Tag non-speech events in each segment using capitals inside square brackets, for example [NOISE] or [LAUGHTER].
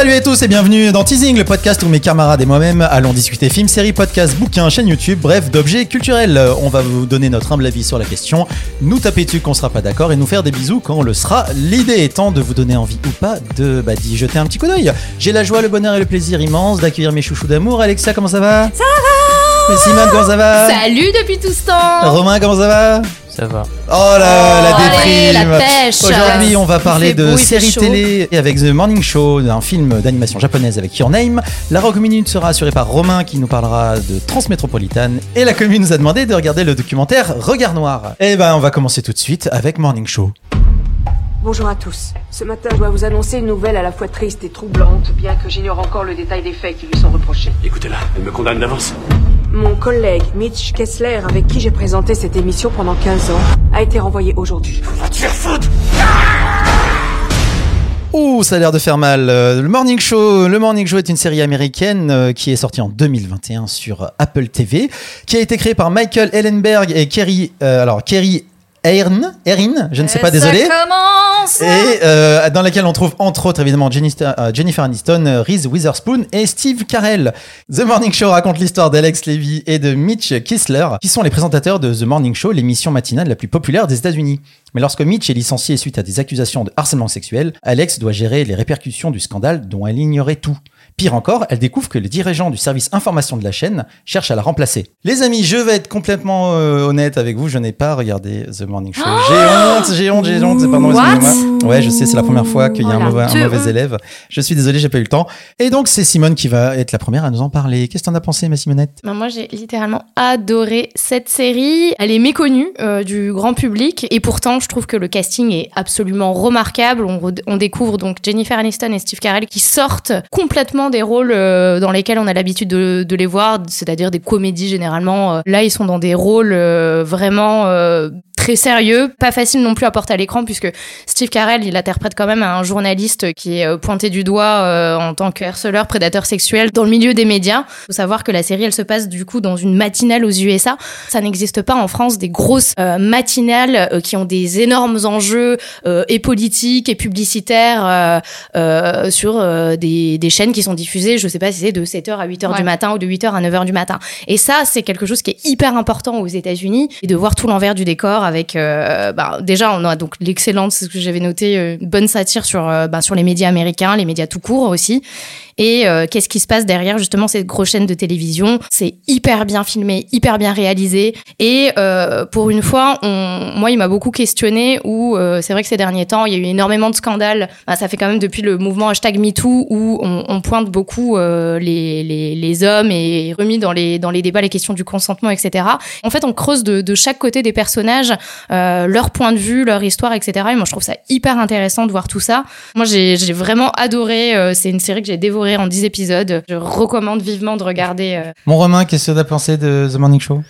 Salut à tous et bienvenue dans Teasing, le podcast où mes camarades et moi-même allons discuter films, séries, podcasts, bouquins, chaîne YouTube, bref, d'objets culturels. On va vous donner notre humble avis sur la question, nous taper dessus qu'on sera pas d'accord et nous faire des bisous quand on le sera. L'idée étant de vous donner envie ou pas de bah, d'y jeter un petit coup d'œil. J'ai la joie, le bonheur et le plaisir immense d'accueillir mes chouchous d'amour. Alexia, comment ça va? Ça va Simone, comment ça va? Salut depuis tout ce temps Romain, comment ça va? Ça va. Oh là, la déprime la pêche. Aujourd'hui, on va parler de séries télé avec The Morning Show, un film d'animation japonaise avec Your Name. La Rock Minute sera assurée par Romain qui nous parlera de Transmétropolitane. Et la commune nous a demandé de regarder le documentaire Regard Noir. Eh ben, on va commencer tout de suite avec Morning Show. Bonjour à tous. Ce matin, je dois vous annoncer une nouvelle à la fois triste et troublante, bien que j'ignore encore le détail des faits qui lui sont reprochés. Écoutez-la, elle me condamne d'avance. Mon collègue Mitch Kessler, avec qui j'ai présenté cette émission pendant 15 ans, a été renvoyé aujourd'hui. Ouh, ça a l'air de faire mal. Euh, Le Morning Show, le Morning Show est une série américaine euh, qui est sortie en 2021 sur Apple TV, qui a été créée par Michael Ellenberg et Kerry, euh, alors Kerry Erin, Erin, je ne sais pas, désolé. Ça commence Et euh, dans laquelle on trouve entre autres évidemment Jennifer, euh, Aniston, euh, Reese Witherspoon et Steve Carell. The Morning Show raconte l'histoire d'Alex Levy et de Mitch Kissler, qui sont les présentateurs de The Morning Show, l'émission matinale la plus populaire des États-Unis. Mais lorsque Mitch est licencié suite à des accusations de harcèlement sexuel, Alex doit gérer les répercussions du scandale dont elle ignorait tout. Pire encore, elle découvre que les dirigeants du service information de la chaîne cherchent à la remplacer. Les amis, je vais être complètement euh, honnête avec vous, je n'ai pas regardé The Morning Show. j'ai honte, j'ai honte, j'ai honte, c'est pardon, excusez-moi. Ouais, je sais, c'est la première fois qu'il y a un, Oh mauvais, un honte. mauvais élève. Je suis désolé, j'ai pas eu le temps. Et donc, c'est Simone qui va être la première à nous en parler. Qu'est-ce que t'en as pensé, ma Simonette? Ben, moi, j'ai littéralement adoré cette série. Elle est méconnue euh, du grand public et pourtant, je trouve que le casting est absolument remarquable. On, re- on découvre donc Jennifer Aniston et Steve Carell qui sortent complètement des rôles euh, dans lesquels on a l'habitude de, les voir, c'est-à-dire des comédies généralement. Euh, Là, ils sont dans des rôles euh, vraiment très sérieux, pas facile non plus à porter à l'écran puisque Steve Carell, il interprète quand même un journaliste qui est euh, pointé du doigt euh, en tant que harceleur, prédateur sexuel dans le milieu des médias. faut savoir que la série, elle se passe du coup dans une matinale aux USA. Ça n'existe pas en France des grosses euh, matinales euh, qui ont des énormes enjeux et politiques et publicitaires sur des, des chaînes qui sont diffusées, je sais pas si c'est de 7h à 8h Ouais. du matin ou de 8h à 9h du matin. Et ça, c'est quelque chose qui est hyper important aux États-Unis et de voir tout l'envers du décor avec, euh, bah, déjà, on a donc l'excellente, c'est ce que j'avais noté, euh, une bonne satire sur, euh, bah, sur les médias américains, les médias tout court aussi. Et qu'est-ce qui se passe derrière justement cette grosse chaîne de télévision? C'est hyper bien filmé, hyper bien réalisé. Et pour une fois, moi, il m'a beaucoup questionné. Où c'est vrai que ces derniers temps, il y a eu énormément de scandales. Bah, ça fait quand même depuis le mouvement hashtag #MeToo où on, pointe beaucoup les, hommes et remis dans les dans les débats les questions du consentement, etc. En fait, on creuse de chaque côté des personnages euh, leur point de vue, leur histoire, etc. Et moi, je trouve ça hyper intéressant de voir tout ça. Moi, j'ai vraiment adoré. euh, c'est une série que j'ai dévorée en 10 épisodes. Je recommande vivement de regarder. euh, Mon Romain, qu'est-ce que t'as pensé de The Morning Show?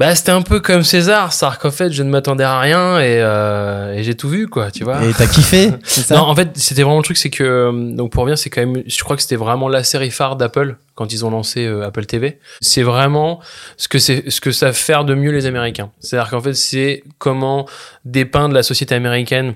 Bah, c'était un peu comme César, c'est-à-dire qu'en fait, je ne m'attendais à rien et, euh, et j'ai tout vu, quoi, tu vois. Et t'as kiffé [LAUGHS] ça Non, en fait, c'était vraiment le truc, c'est que, euh, donc pour revenir, c'est quand même, je crois que c'était vraiment la série phare d'Apple quand ils ont lancé euh, Apple TV. C'est vraiment ce que c'est, ce que savent faire de mieux les Américains. C'est-à-dire qu'en fait, c'est comment dépeindre la société américaine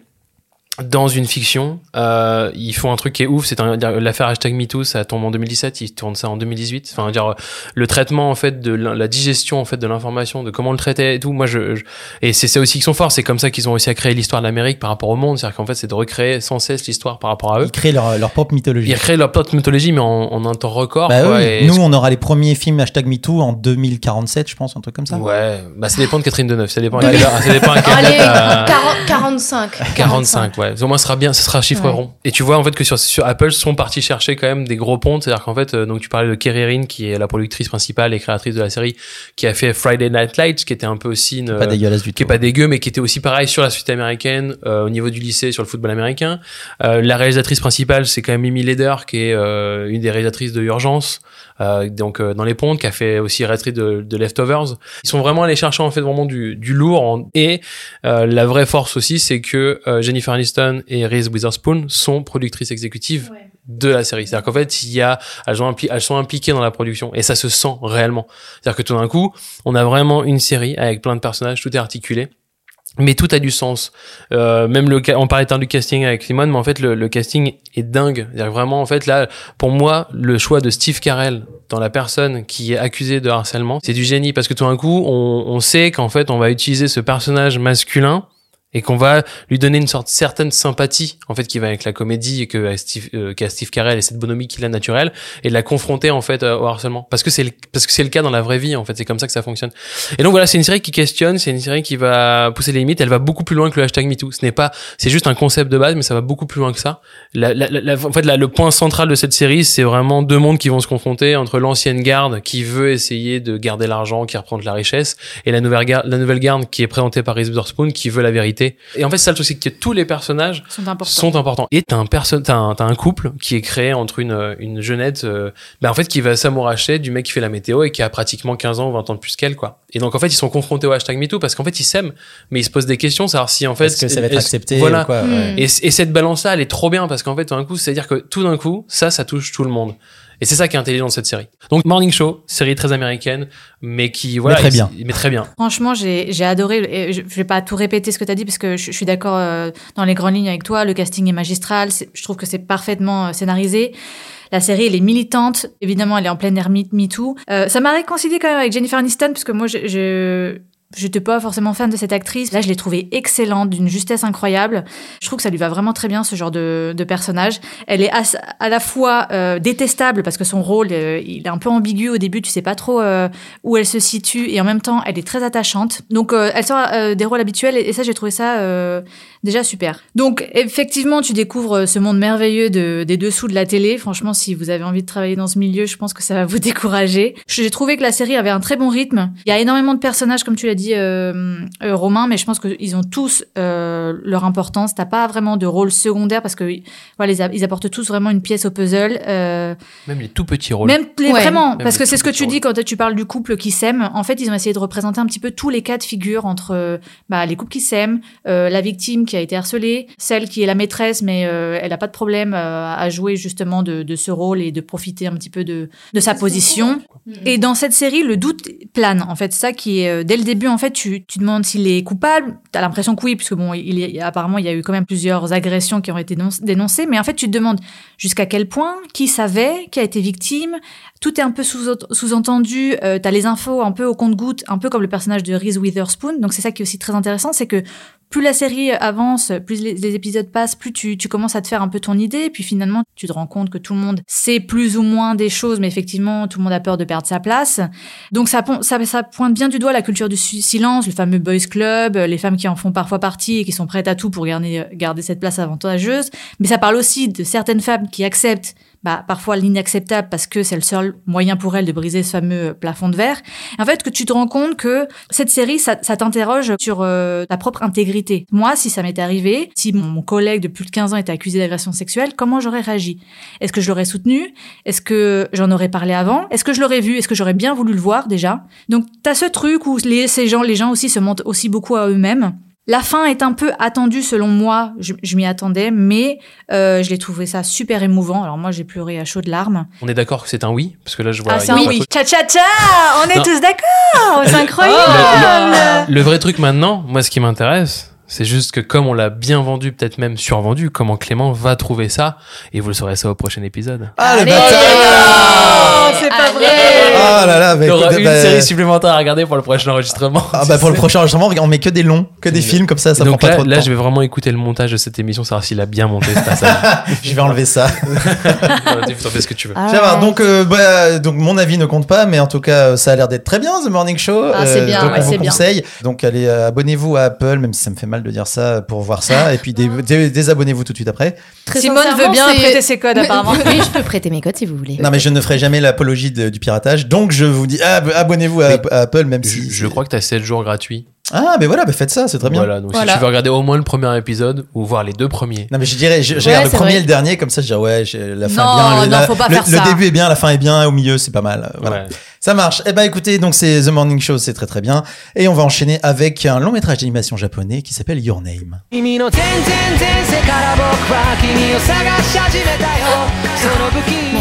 dans une fiction. Euh, ils font un truc qui est ouf, c'est un- l'affaire hashtag MeToo, ça tombe en 2017, ils tournent ça en 2018. Enfin, dire le traitement en fait de la, la digestion en fait de l'information, de comment on le traitait et tout. Moi, je, je- et c'est ça aussi qui sont forts. C'est comme ça qu'ils ont réussi à créer l'histoire de l'Amérique par rapport au monde. C'est-à-dire qu'en fait, c'est de recréer sans cesse l'histoire par rapport à eux. Ils créent leur, leur propre mythologie. Ils recréent leur propre mythologie, mais en, en un temps record. Bah quoi, oui, et- nous, on aura les premiers films hashtag MeToo en 2047, je pense, un truc comme ça. Ouais, bah ça dépend de Catherine Deneuve, ça dépend à heure, ça dépend à quelle Allez, date, euh, 40 45. 45, ouais. Au moins, ce sera bien, ce sera chiffre Ouais. rond. Et tu vois, en fait, que sur, sur Apple, ils sont partis chercher quand même des gros pontes. C'est-à-dire qu'en fait, euh, donc tu parlais de Kerry Erin, qui est la productrice principale et créatrice de la série, qui a fait Friday Night Lights, qui était un peu aussi une, Pas dégueulasse du tout. qui est pas dégueu, mais qui était aussi pareil sur la suite américaine, euh, au niveau du lycée, sur le football américain. Euh, la réalisatrice principale, c'est quand même Mimi Leder, qui est euh, une des réalisatrices de Urgence, euh, donc euh, dans les pontes, qui a fait aussi réalisatrice de, de Leftovers. Ils sont vraiment allés chercher en fait vraiment du, du lourd. en- et euh, la vraie force aussi, c'est que euh, Jennifer Aniston et Reese Witherspoon sont productrices exécutives de la série. C'est-à-dire qu'en fait, il y a, elles, ont impli- elles sont impliquées dans la production et ça se sent réellement. C'est-à-dire que tout d'un coup, on a vraiment une série avec plein de personnages, tout est articulé. Mais tout a du sens. Euh, même le, on parlait tant du casting avec Simone, mais en fait le, le casting est dingue. Que vraiment en fait là, pour moi, le choix de Steve Carell dans la personne qui est accusée de harcèlement, c'est du génie parce que tout d'un coup, on, on sait qu'en fait on va utiliser ce personnage masculin et qu'on va lui donner une sorte certaine sympathie en fait qui va avec la comédie et que Steve, euh, qu'a Steve Carell et cette bonhomie qu'il a naturelle et de la confronter en fait euh, au harcèlement. Parce que c'est parce que c'est le cas dans la vraie vie en fait. C'est comme ça que ça fonctionne. Et donc voilà c'est une série qui questionne c'est une série qui va pousser les limites. Elle va beaucoup plus loin que le hashtag MeToo. Ce n'est pas c'est juste un concept de base mais ça va beaucoup plus loin que ça. La, la- la- en fait le point central de cette série c'est vraiment deux mondes qui vont se confronter entre l'ancienne garde qui veut essayer de garder l'argent qui reprend de la richesse et la nouvelle garde la nouvelle garde qui est présentée par Reese Witherspoon qui veut la vérité et en fait ça le truc c'est que tous les personnages Sont importants. sont importants. Et t'as un perso t'as un, t'as un couple qui est créé entre une, euh, une jeunette, euh, bah, en fait, qui va s'amouracher du mec qui fait la météo et qui a pratiquement 15 ans ou 20 ans de plus qu'elle, quoi. Et donc, en fait, ils sont confrontés au hashtag MeToo parce qu'en fait, ils s'aiment, mais ils se posent des questions, savoir si, en fait, Est-ce que ça va être accepté Voilà. ou quoi Hmm. ouais. Et, et cette balance-là, elle est trop bien parce qu'en fait, tout d'un coup, c'est-à-dire que tout d'un coup, ça, ça touche tout le monde. Et c'est ça qui est intelligent de cette série. Donc, Morning Show, série très américaine, mais qui, voilà. très bien. Mais très bien. Franchement, j'ai j'ai adoré. et Je je vais pas tout répéter ce que tu as dit parce que je, je suis d'accord euh, dans les grandes lignes avec toi. Le casting est magistral. Je trouve que c'est parfaitement euh, scénarisé. La série, elle est militante. Évidemment, elle est en pleine ère Me Me Too. Euh, ça m'a réconcilié quand même avec Jennifer Aniston parce que moi, je, je J'étais pas forcément fan de cette actrice. Là, je l'ai trouvée excellente, d'une justesse incroyable. Je trouve que ça lui va vraiment très bien, ce genre de, personnage. Elle est à, la fois euh, détestable parce que son rôle, euh, il est un peu ambigu au début. Tu sais pas trop euh, où elle se situe et en même temps, elle est très attachante. Donc, elle sort des rôles habituels et, ça, j'ai trouvé ça déjà super. Donc, effectivement, tu découvres ce monde merveilleux de, des dessous de la télé. Franchement, si vous avez envie de travailler dans ce milieu, je pense que ça va vous [LAUGHS] décourager. J'ai trouvé que la série avait un très bon rythme. Il y a énormément de personnages, comme tu l'as dit, euh, euh, Romain, mais je pense qu'ils ont tous euh, leur importance. T'as pas vraiment de rôle secondaire parce que voilà, ils, a- ils apportent tous vraiment une pièce au puzzle. Euh, Même les tout petits rôles. même les, Ouais. vraiment, Même parce que c'est ce que tu dis quand tu parles du couple qui s'aime. En fait, ils ont essayé de représenter un petit peu tous les cas de figure entre bah, les couples qui s'aiment, euh, la victime qui a été harcelée, celle qui est la maîtresse, mais euh, elle n'a pas de problème euh, à jouer justement de, de ce rôle et de profiter un petit peu de, de sa position. Et dans cette série, le doute plane. En fait, ça qui est dès le début, en fait, tu, tu demandes s'il est coupable. T'as l'impression que oui, puisque bon, il apparemment, il y a eu quand même plusieurs agressions qui ont été dénonc- dénoncées. Mais en fait, tu te demandes jusqu'à quel point, qui savait, qui a été victime. Tout est un peu sous- sous-entendu. euh, T'as les infos un peu au compte-goutte, un peu comme le personnage de Reese Witherspoon. Donc c'est ça qui est aussi très intéressant, c'est que plus la série avance, plus les, épisodes passent, plus tu, tu commences à te faire un peu ton idée, puis finalement tu te rends compte que tout le monde sait plus ou moins des choses, mais effectivement tout le monde a peur de perdre sa place. Donc ça, ça, pointe bien du doigt la culture du su- silence, le fameux boys club, euh, les femmes qui en font parfois partie et qui sont prêtes à tout pour garder, garder cette place avantageuse. Mais ça parle aussi de certaines femmes qui acceptent bah, parfois l'inacceptable parce que c'est le seul moyen pour elles de briser ce fameux plafond de verre. En fait, que tu te rends compte que cette série, ça, ça t'interroge sur euh, ta propre intégrité. Moi, si ça m'était arrivé, si mon, mon collègue de plus de 15 ans était accusé d'agression sexuelle, comment j'aurais réagi? Est-ce que je l'aurais soutenu Est-ce que j'en aurais parlé avant? Est-ce que je l'aurais vu Est-ce que j'aurais bien voulu le voir déjà? Donc, t'as ce truc où les, ces gens, les gens aussi se mentent aussi beaucoup à eux-mêmes. La fin est un peu attendue selon moi, je, je m'y attendais, mais euh, je l'ai trouvé ça super émouvant. Alors moi j'ai pleuré à chaudes larmes. On est d'accord que c'est un oui Parce que là, je vois. ah c'est un oui, tcha tcha tcha, on est Non. tous d'accord, c'est [LAUGHS] incroyable. Le vrai truc maintenant, moi, ce qui m'intéresse, c'est juste que comme on l'a bien vendu, peut-être même survendu, comment Clément va trouver ça, et vous le saurez ça au prochain épisode. Ah, le bâtard Oh, c'est pas Allez. vrai. Ah là là, bah, Il y aura écoute, une bah, série supplémentaire à regarder pour le prochain enregistrement. Ah bah pour le prochain enregistrement, on met que des longs, que des films comme ça, ça donc prend pas là, trop de là temps. je vais vraiment écouter le montage de cette émission, savoir s'il a bien monté ce passage. [LAUGHS] Je vais enlever ça. [LAUGHS] tu fais ce que tu veux. Ah va, ouais. donc, euh, bah, donc mon avis ne compte pas, mais en tout cas, euh, ça a l'air d'être très bien, The Morning Show. Euh, Ah, c'est bien, donc ouais, on vous c'est bien. conseille. Donc allez, euh, abonnez-vous à Apple, même si ça me fait mal de dire ça, pour voir ça. Et puis dé- dé- désabonnez-vous tout de suite après. Très Simone veut bien prêter ses codes apparemment. [LAUGHS] Oui, je peux prêter mes codes si vous voulez. Non, mais je ne ferai jamais l'apologie du piratage. Donc, je vous dis, ah, abonnez-vous à, Apple, même si. Je, crois que tu as 7 jours gratuits. Ah, mais voilà, bah faites ça, c'est très bien. Voilà, donc si tu veux regarder au moins le premier épisode ou voir les deux premiers. Non, mais je dirais, je, je regarde le premier et le dernier, comme ça, je dirais, ah ouais, la fin non, bien. le le début est bien, la fin est bien, au milieu, c'est pas mal. Voilà. Ça marche. Eh ben, écoutez, donc c'est The Morning Show, c'est très très bien. Et on va enchaîner avec un long métrage d'animation japonais qui s'appelle Your Name. Mais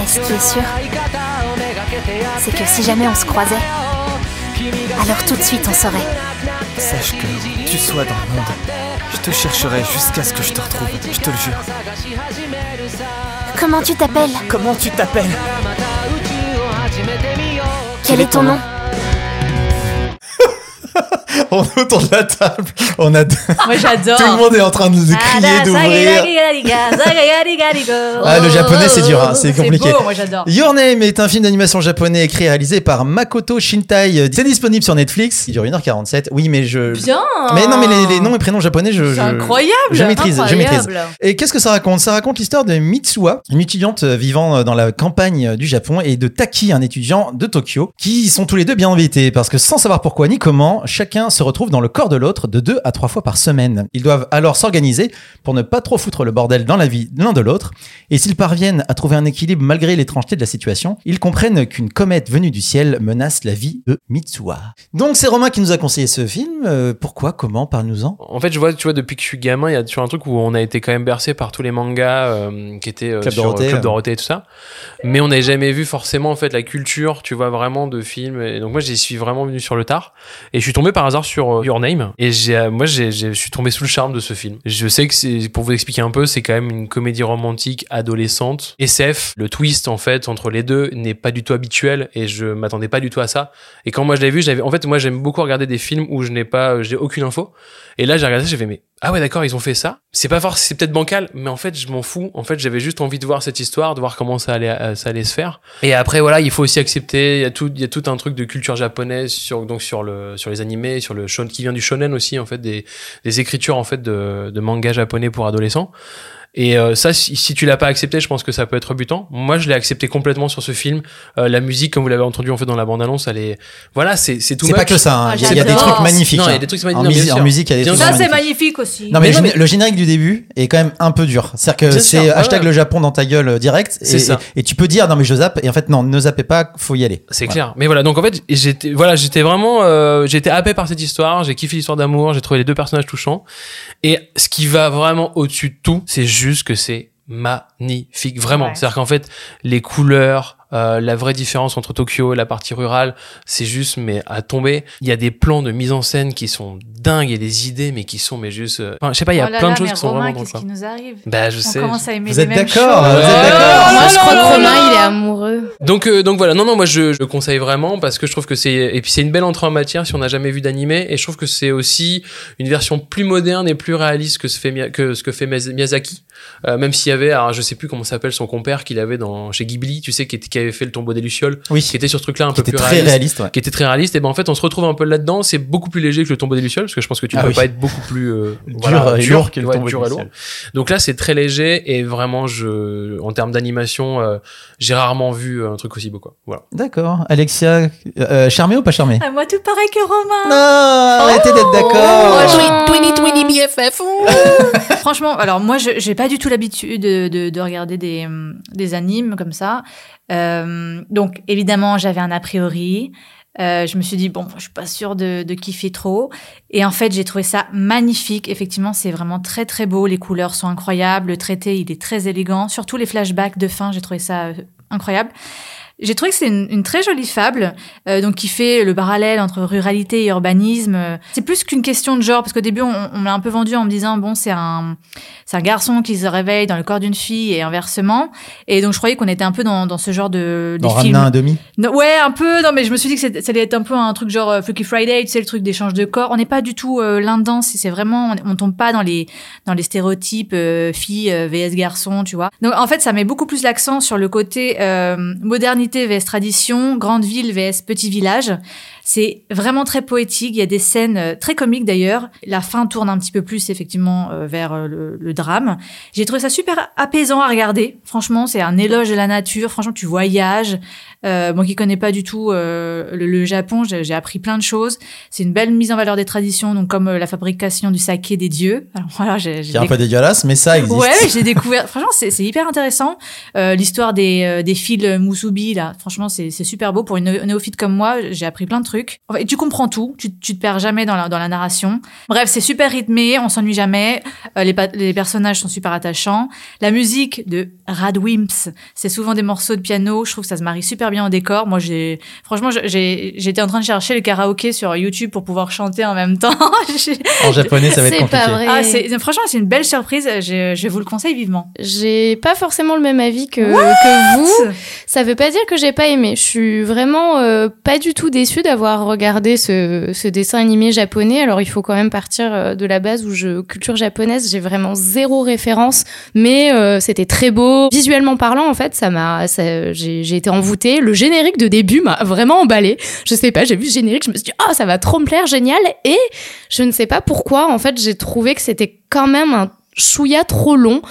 ce sûr, c'est que si jamais on se croisait, alors tout de suite on saurait. Sache que tu sois dans le monde, je te chercherai jusqu'à ce que je te retrouve, je te le jure. Comment tu t'appelles? Comment tu t'appelles? Quel est ton nom? [LAUGHS] On est autour de la table. On a Moi, j'adore. tout le monde est en train de crier, d'ouvrir. Ah, le japonais, c'est dur, hein, c'est compliqué. beau, moi, j'adore. Your Name est un film d'animation japonais écrit et réalisé par Makoto Shintai. C'est disponible sur Netflix. Il dure 1h47. Oui, mais je. Bien. Mais non, mais les, les noms et prénoms japonais, je. C'est je- incroyable. Je maîtrise, je maîtrise. Et qu'est-ce que ça raconte? Ça raconte l'histoire de Mitsuha, une étudiante vivant euh, dans la campagne du Japon, et de Taki, un étudiant de Tokyo, qui sont tous les deux bien embêtés parce que sans savoir pourquoi ni comment, chacun se retrouve dans le corps de l'autre de deux à trois fois par semaine. Ils doivent alors s'organiser pour ne pas trop foutre le bordel dans la vie l'un de l'autre. Et s'ils parviennent à trouver un équilibre malgré l'étrangeté de la situation, ils comprennent qu'une comète venue du ciel menace la vie de Mitsuha. Donc c'est Romain qui nous a conseillé ce film. Euh, pourquoi? Comment? Parle-nous-en. En fait, je vois, tu vois, depuis que je suis gamin, il y a toujours un truc où on a été quand même bercé par tous les mangas euh, qui étaient euh, Club sur Dorothée, Club euh. Dorothée et tout ça. Mais on n'avait jamais vu forcément en fait la culture, tu vois, vraiment de films. Et donc moi, j'y suis vraiment venu sur le tard. Et je suis tombé par hasard sur euh, Your Name. Et j'ai, euh, moi, j'ai, je suis tombé sous le charme de ce film. Je sais que c'est, pour vous expliquer un peu, c'est quand même une comédie romantique adolescente, SF. Le twist en fait entre les deux n'est pas du tout habituel et je m'attendais pas du tout à ça. Et quand moi je l'ai vu, j'avais, en fait, moi j'aime beaucoup regarder des films où je n'ai pas, j'ai aucune info. Et là, j'ai regardé j'ai fait, mais, ah ouais, d'accord, ils ont fait ça. C'est pas forcément, c'est peut-être bancal, mais en fait, je m'en fous. En fait, j'avais juste envie de voir cette histoire, de voir comment ça allait, euh, ça allait se faire. Et après, voilà, il faut aussi accepter, il y a tout, il y a tout un truc de culture japonaise sur, donc sur le, sur les animés, sur le shon, qui vient du shonen aussi, en fait, des, des écritures, en fait, de, de manga japonais pour adolescents. Et euh, ça, si, si tu l'as pas accepté, je pense que ça peut être rebutant. Moi, je l'ai accepté complètement sur ce film. Euh, la musique, comme vous l'avez entendu en fait dans la bande-annonce, elle est, voilà, c'est c'est tout. C'est pas que ça, hein. Ah, il y a- il y a des trucs magnifiques. Non, il y a hein. des trucs En, magnifiques. en sûr. musique, il y a des Bien trucs Ça, c'est magnifique aussi. Non mais, Mais le, non, géné- le générique du début est quand même un peu dur. C'est-à-dire que c'est hashtag ouais. le Japon dans ta gueule direct. C'est et, ça. Et, et tu peux dire non mais je zappe et en fait non ne zappez pas, faut y aller. C'est Voilà. clair. Mais voilà, donc en fait, j'étais, voilà, j'étais vraiment, euh, j'étais happé par cette histoire. J'ai kiffé l'histoire d'amour. J'ai trouvé les deux personnages touchants. Et ce qui va vraiment au-dessus de tout, c'est juste que c'est magnifique, vraiment. Ouais. C'est-à-dire qu'en fait, les couleurs, euh, la vraie différence entre Tokyo et la partie rurale, c'est juste mais à tomber. Il y a des plans de mise en scène qui sont dingues et des idées mais qui sont mais juste, euh, enfin, je sais pas, il y a Oh là plein là, de choses qui sont Romain, vraiment qu'est-ce qui nous arrive Bah, je On sais. commence à aimer Vous les êtes mêmes d'accord, choses. vous êtes d'accord. Moi, je crois là que Romain, il est amoureux. Donc, euh, donc voilà, non, non, moi je, je le conseille vraiment parce que je trouve que c'est et puis c'est une belle entrée en matière si on n'a jamais vu d'animé et je trouve que c'est aussi une version plus moderne et plus réaliste que ce, fait, Mia- que, ce que fait Miyaz- Miyazaki. Euh, même s'il y avait, alors je sais plus comment s'appelle son compère qu'il avait dans chez Ghibli, tu sais, qui, était- avait fait le tombeau des lucioles, Oui. qui était sur ce truc-là un Qui peu était plus très réaliste. réaliste. ouais. Qui était très réaliste, et ben en fait on se retrouve un peu là-dedans. C'est beaucoup plus léger que le tombeau des lucioles, parce que je pense que tu ne Ah peux oui. pas être beaucoup plus euh, [LAUGHS] Dur voilà, et lourd que le ouais, tombeau dur des et lourd. lucioles. Donc là c'est très léger et vraiment je, en termes d'animation, euh, j'ai rarement vu un truc aussi beau quoi. Voilà. D'accord. Alexia, euh, charmé ou pas charmé Ah, moi, tout pareil que Romain. Non, arrêtez d'être d'accord. Oh. Twinny Twinny BFF. [LAUGHS] Franchement, alors moi, j'ai pas du tout l'habitude de, de, de regarder des, hum, des animes comme ça. Euh, donc, évidemment, j'avais un a priori. Euh, je me suis dit, bon, je suis pas sûre de, de kiffer trop. Et en fait, j'ai trouvé ça magnifique. Effectivement, c'est vraiment très, très beau. Les couleurs sont incroyables. Le traité, il est très élégant. Surtout les flashbacks de fin, j'ai trouvé ça euh, incroyable. J'ai trouvé que c'est une, une très jolie fable, euh, donc qui fait le parallèle entre ruralité et urbanisme. C'est plus qu'une question de genre, parce qu'au début, on, on me l'a un peu vendu en me disant, bon, c'est un, c'est un garçon qui se réveille dans le corps d'une fille et inversement. Et donc, je croyais qu'on était un peu dans, dans ce genre de ramener films. un demi? Non, ouais, un peu. Non, mais je me suis dit que ça allait être un peu un truc genre euh, Freaky Friday, tu sais, le truc d'échange de corps. On n'est pas du tout euh, là-dedans. C'est c'est vraiment, on, on tombe pas dans les dans les stéréotypes euh, filles euh, vs garçons, tu vois. Donc en fait, ça met beaucoup plus l'accent sur le côté euh, vs tradition, grande ville vs petit village. C'est vraiment très poétique. Il y a des scènes euh, très comiques d'ailleurs. La fin tourne un petit peu plus effectivement euh, vers euh, le, le drame. J'ai trouvé ça super apaisant à regarder. Franchement, c'est un éloge de la nature. Franchement, tu voyages. Euh, moi qui connais pas du tout euh, le, le Japon, j'ai appris plein de choses. C'est une belle mise en valeur des traditions, donc comme euh, la fabrication du saké des dieux. [LAUGHS] Alors voilà, j'ai j'ai Qui est un peu dégueulasse, mais ça existe. Ouais, [LAUGHS] j'ai découvert. Franchement, c'est c'est hyper intéressant. L'histoire des, des fils Musubi, là. Franchement, c'est c'est super beau pour une né- néophyte comme moi. J'ai appris plein de trucs. Tu comprends tout. Tu, tu te perds jamais dans la dans la narration. Bref, c'est super rythmé. On s'ennuie jamais. Euh, les personnages sont super attachants. La musique de Radwimps, c'est souvent des morceaux de piano. Je trouve que ça se marie super bien au décor. Moi, j'ai franchement, j'étais en train de chercher le karaoké sur YouTube pour pouvoir chanter en même temps. [LAUGHS] En japonais, ça va être C'est compliqué. pas vrai. ah, franchement, c'est une belle surprise. Je, je vous le conseille vivement. J'ai pas forcément le même avis que, que vous. Ça veut pas dire que j'ai pas aimé. Je suis vraiment euh, pas du tout déçue d'avoir regardé ce, ce dessin animé japonais. Alors il faut quand même partir euh, de la base où je culture japonaise, j'ai vraiment zéro référence, mais euh, c'était très beau. Visuellement parlant, en fait, ça m'a, j'ai été envoûtée. Le générique de début m'a vraiment emballé. Je sais pas, j'ai vu le générique, je me suis dit ah ça va trop me plaire, génial. Et je ne sais pas pourquoi, en fait, j'ai trouvé que c'était quand même un chouïa trop long.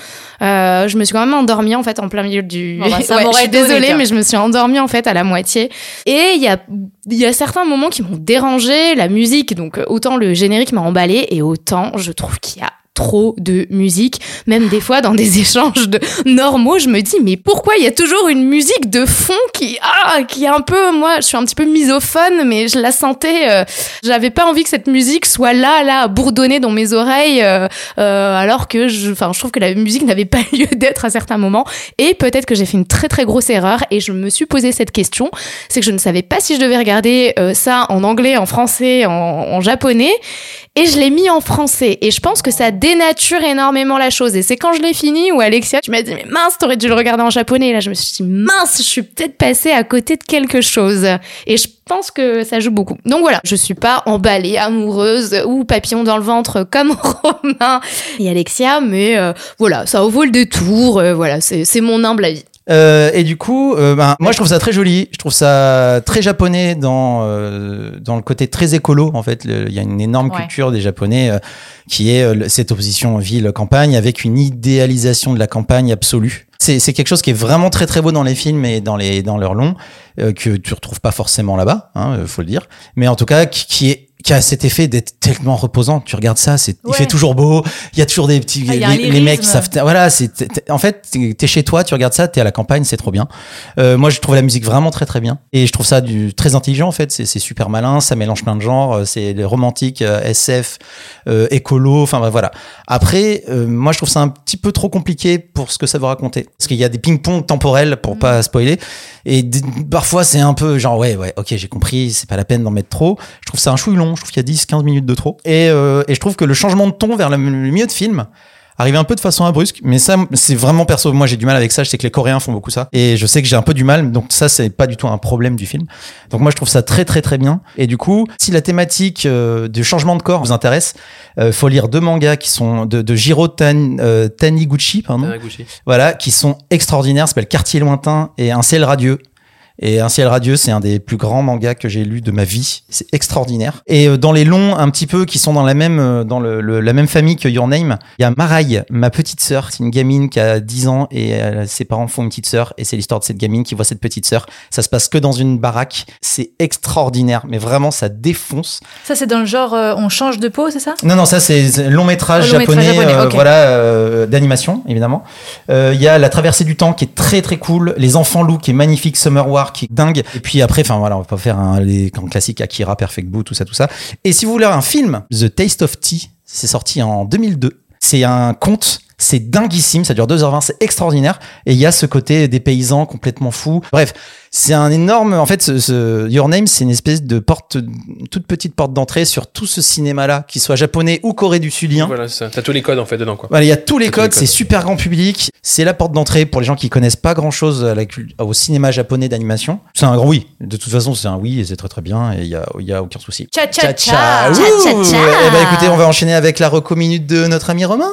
Euh, je me suis quand même endormie en fait en plein milieu du. Bon, [LAUGHS] bah, ça Ouais, je suis désolée, mais je me suis endormie en fait à la moitié. Et il y a, il y a certains moments qui m'ont dérangé. La musique, donc autant le générique m'a emballé et autant je trouve qu'il y a trop de musique. Même des fois dans des [LAUGHS] échanges de normaux, je me dis mais pourquoi il y a toujours une musique de fond qui ah qui est un peu moi je suis un petit peu misophone mais je la sentais euh, j'avais pas envie que cette musique soit là là à bourdonner dans mes oreilles euh, euh, alors que je enfin je trouve que la musique n'avait pas [LAUGHS] lieu d'être à certains moments. Et peut-être que j'ai fait une très très grosse erreur et je me suis posé cette question. C'est que je ne savais pas si je devais regarder ça en anglais en français en japonais et je l'ai mis en français. Et je pense que ça dénature énormément la chose. Et c'est quand je l'ai fini où Alexia tu m'as dit mais mince t'aurais dû le regarder en japonais. Et là je me suis dit mince je suis peut-être passée à côté de quelque chose. Et je pense que ça joue beaucoup. Donc voilà. Je suis pas emballée amoureuse ou papillon dans le ventre comme [LAUGHS] Romain et Alexia mais euh, voilà. Ça vaut le détour. Euh, voilà. C'est mon humble avis Euh, et du coup, euh, ben, moi je trouve ça très joli, je trouve ça très japonais dans euh, dans le côté très écolo en fait. Il y a une énorme Ouais. culture des japonais qui est cette opposition ville-campagne avec une idéalisation de la campagne absolue. C'est quelque chose qui est vraiment très très beau dans les films et dans les dans leurs longs que tu retrouves pas forcément là-bas, hein, faut le dire. Mais en tout cas, qui, qui est qui a cet effet d'être tellement reposant. Tu regardes ça, c'est il fait toujours beau. Il y a toujours des petits Ah, les, les mecs qui savent voilà, c'est en fait t'es chez toi, tu regardes ça, t'es à la campagne, c'est trop bien. Euh, moi, je trouve la musique vraiment très très bien et je trouve ça du très intelligent en fait. C'est c'est super malin, ça mélange plein de genres. euh, C'est les romantiques, euh, SF, euh, écolo, enfin bref, voilà. Après, euh, moi, je trouve ça un petit peu trop compliqué pour ce que ça veut raconter parce qu'il y a des ping-pong temporels pour pas spoiler et parfois c'est un peu genre ouais ouais ok j'ai compris, c'est pas la peine d'en mettre trop. Je trouve ça un chouille long. Je trouve qu'il y a 10-15 minutes de trop et euh, et je trouve que le changement de ton vers le, milieu de film arrive un peu de façon abrupte, mais ça, c'est vraiment perso. Moi, j'ai du mal avec ça. Je sais que les Coréens font beaucoup ça. Et je sais que j'ai un peu du mal. Donc, ça, c'est pas du tout un problème du film. Donc, moi, je trouve ça très, très, très bien. Et du coup, si la thématique euh, du changement de corps vous intéresse, euh, faut lire deux mangas qui sont de, de Jiro Tan, euh, Taniguchi, pardon. Taniguchi. Voilà, qui sont extraordinaires. S'appelle Quartier lointain et Un ciel radieux. Et Un ciel radieux, c'est un des plus grands mangas que j'ai lu de ma vie. C'est extraordinaire. Et euh, dans les longs, un petit peu, qui sont dans la même, euh, dans le, le- la même famille que Your Name, il y a Maraï, ma petite sœur. C'est une gamine qui a 10 ans et euh, ses parents font une petite sœur. Et c'est l'histoire de cette gamine qui voit cette petite sœur. Ça se passe que dans une baraque. C'est extraordinaire. Mais vraiment, ça défonce. Ça, c'est dans le genre euh, on change de peau, c'est ça? Non, non, ça c'est long métrage Oh, long métrage japonais, japonais, euh, voilà, euh, d'animation évidemment. Euh, Il y a la traversée du temps qui est très très cool, les enfants loups qui est magnifique, Summer War qui est dingue. Et puis après, enfin voilà, on va pas faire un, les classiques Akira, Perfect Blue, tout ça, tout ça. Et si vous voulez un film, The Taste of Tea, c'est sorti en 2002. C'est un conte. C'est dinguissime, ça dure 2h20, c'est extraordinaire. Et il y a ce côté des paysans complètement fous. Bref, c'est un énorme. En fait, ce, ce Your Name, c'est une espèce de porte, toute petite porte d'entrée sur tout ce cinéma-là, qu'il soit japonais ou Corée du Sudien. Voilà, c'est ça. T'as tous les codes en fait dedans quoi. Voilà, il y a tous les codes, c'est super grand public. C'est la porte d'entrée pour les gens qui connaissent pas grand chose à la cul- au cinéma japonais d'animation. C'est un grand oui. De toute façon, c'est un oui et c'est très très bien et il y a, il y a aucun souci. Tcha tcha Tcha, tcha. Ouh. Tcha, tcha, tcha. Eh ben écoutez, on va enchaîner avec la reco minute de notre ami Romain.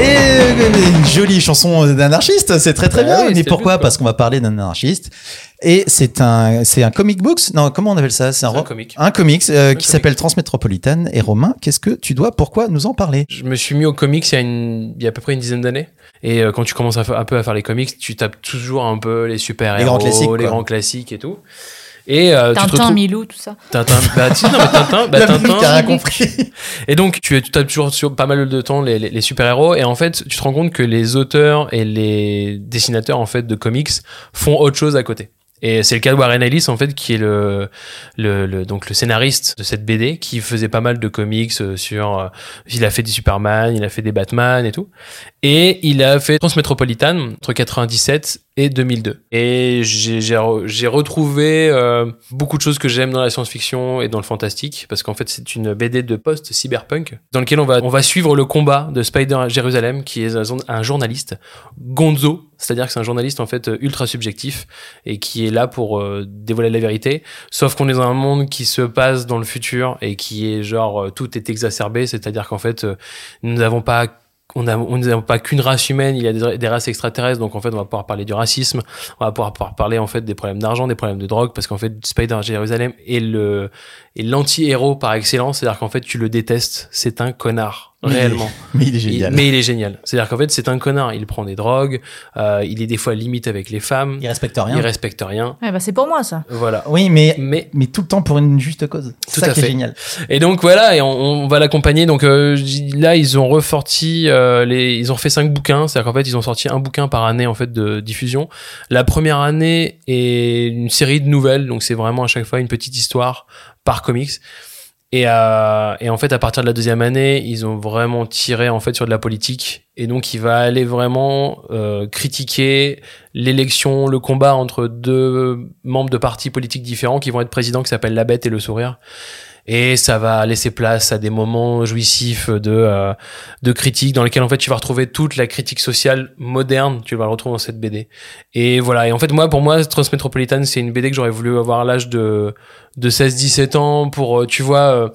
Et euh, une jolie chanson d'anarchiste, c'est très très Ah bien. oui, Mais pourquoi? Parce qu'on va parler d'un anarchiste. Et c'est un, c'est un comic books. Non, comment on appelle ça? C'est un ro- comic. Un comics euh, qui s'appelle Transmétropolitane. Et Romain, qu'est-ce que tu dois? Pourquoi nous en parler? Je me suis mis aux comics il y a, une, il y a à peu près une dizaine d'années. Et euh, quand tu commences à un peu à faire les comics, tu tapes toujours un peu les super Les grands classiques, les grands classiques et tout. Et euh, tu te Tintin, retrouves... Milou, tout ça. Tintin, bah, si, non, mais Tintin, bah, [LAUGHS] Tintin, t'as rien compris. [LAUGHS] Et donc, tu, tu tapes toujours sur pas mal de temps les, les, les super-héros, et en fait, tu te rends compte que les auteurs et les dessinateurs en fait de comics font autre chose à côté. Et c'est le cas de Warren Ellis en fait qui est le, le, le- donc le scénariste de cette BD qui faisait pas mal de comics euh, sur euh, il a fait des Superman, il a fait des Batman et tout. Et il a fait Transmétropolitan entre 97 et 2002. Et j'ai j'ai re- j'ai retrouvé euh, beaucoup de choses que j'aime dans la science-fiction et dans le fantastique parce qu'en fait c'est une BD de post-cyberpunk dans lequel on va on va suivre le combat de Spider Jérusalem qui est un, un journaliste Gonzo, c'est-à-dire que c'est un journaliste en fait ultra subjectif et qui est là pour euh, dévoiler la vérité. Sauf qu'on est dans un monde qui se passe dans le futur et qui est genre euh, tout est exacerbé, c'est-à-dire qu'en fait euh, nous n'avons pas on a- on pas qu'une race humaine, il y a des, des races extraterrestres, donc en fait on va pouvoir parler du racisme, on va pouvoir, pouvoir parler en fait des problèmes d'argent, des problèmes de drogue, parce qu'en fait Spider Jérusalem est le est l'anti-héros par excellence, c'est-à-dire qu'en fait tu le détestes, c'est un connard Mais- réellement. Mais il est [LAUGHS] Il- génial. mais il est génial. C'est-à-dire qu'en fait, c'est un connard. Il prend des drogues. euh, il est des fois limite avec les femmes. Il respecte rien. Il respecte rien. Ouais, bah, c'est pour moi, ça. Voilà. Oui, mais, Mais mais tout le temps pour une juste cause. C'est Tout ça à qui est fait. génial. et donc voilà, et on, on va l'accompagner. Donc euh, là, ils ont ressorti euh, les, ils ont fait cinq bouquins. C'est-à-dire qu'en fait, ils ont sorti un bouquin par année en fait de diffusion. La première année est une série de nouvelles. Donc c'est vraiment à chaque fois une petite histoire par comics. Et, euh, et en fait, à partir de la deuxième année, ils ont vraiment tiré en fait sur de la politique. Et donc, il va aller vraiment euh, critiquer l'élection, le combat entre deux membres de partis politiques différents qui vont être présidents, qui s'appellent La Bête et le Sourire. Et ça va laisser place à des moments jouissifs de euh, de critique dans lesquels en fait tu vas retrouver toute la critique sociale moderne. Tu vas le retrouver dans cette BD. Et voilà. Et en fait, moi, pour moi, Transmétropolitan, c'est une BD que j'aurais voulu avoir à l'âge de de 16-17 ans pour, euh, tu vois, euh,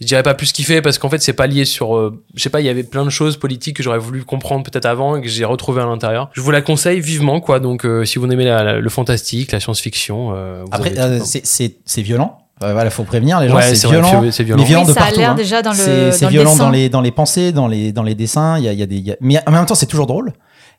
je dirais pas plus kiffer parce qu'en fait, c'est pas lié sur, euh, je sais pas, il y avait plein de choses politiques que j'aurais voulu comprendre peut-être avant et que j'ai retrouvé à l'intérieur. Je vous la conseille vivement, quoi. Donc, euh, si vous aimez la- la- le fantastique, la science-fiction, euh, Après, euh, c'est violent. Euh, voilà, faut prévenir les gens. Ouais, c'est violent. c'est- violent. Mais violent Oui, de ça a partout. l'air hein. déjà dans le- C'est le violent dessin. dans les dans les pensées, dans les dans les dessins. Il y a, il y a des. il y a- Mais en même temps, c'est toujours drôle.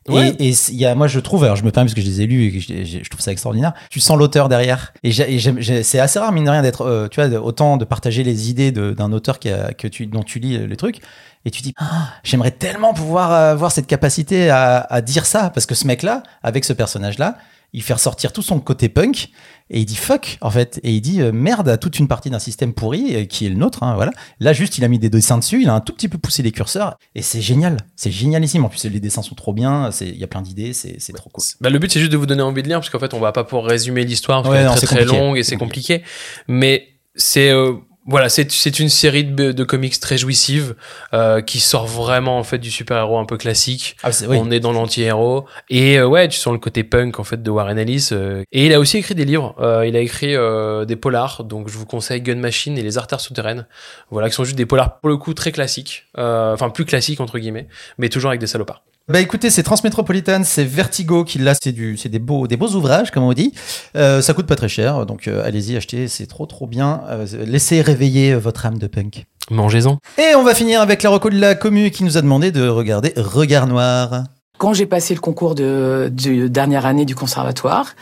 Ouais. Et, et il y a, moi, je trouve, alors je me permets parce que je les ai lus et que je, je- je trouve ça extraordinaire. Tu sens l'auteur derrière. Et, j'ai- et c'est assez rare, mine de rien, d'être, euh, tu vois, de- autant de partager les idées de- d'un auteur qui a- que tu, dont tu lis les trucs. Et tu dis, Ah, j'aimerais tellement pouvoir avoir cette capacité à, à dire ça. Parce que ce mec-là, avec ce personnage-là, il fait ressortir tout son côté punk et il dit fuck en fait. Et il dit euh, merde à toute une partie d'un système pourri euh, qui est le nôtre hein, voilà. Là juste il a mis des dessins dessus il a un tout petit peu poussé les curseurs et c'est génial. C'est génialissime. En plus les dessins sont trop bien c'est il y a plein d'idées c'est trop cool. Bah, le but c'est juste de vous donner envie de lire parce qu'en fait on va pas pouvoir résumer l'histoire parce Ouais, qu'elle non, est c'est très longue et c'est compliqué. Mais c'est euh, voilà c'est c'est une série de, de comics très jouissive euh, qui sort vraiment en fait du super héros un peu classique. Ah, oui. on est dans l'anti-héros. Et euh, ouais tu sens le côté punk en fait de Warren Ellis euh, et il a aussi écrit des livres. Euh, il a écrit euh, des polars. Donc je vous conseille Gun Machine et les artères souterraines. Voilà qui sont juste des polars pour le coup très classiques. Euh, enfin plus classiques entre guillemets mais toujours avec des salopards Bah écoutez, c'est Transmétropolitan, c'est Vertigo qui l'a, c'est du, c'est des beaux, des beaux ouvrages comme on dit. Euh, ça coûte pas très cher, donc euh, allez-y achetez, c'est trop trop bien. Euh, laissez réveiller euh, votre âme de punk. mangez-en Et on va finir avec la reco de la commu qui nous a demandé de regarder Regard Noir. Quand j'ai passé le concours de, de dernière année du conservatoire,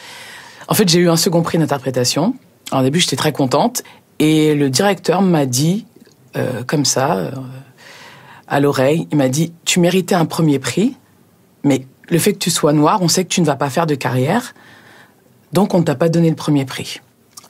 en fait, j'ai eu un second prix d'interprétation. Alors, Au début, j'étais très contente. Et le directeur m'a dit, euh, comme ça, euh, à l'oreille, il m'a dit, tu méritais un premier prix, mais le fait que tu sois noir, on sait que tu ne vas pas faire de carrière, donc on ne t'a pas donné le premier prix.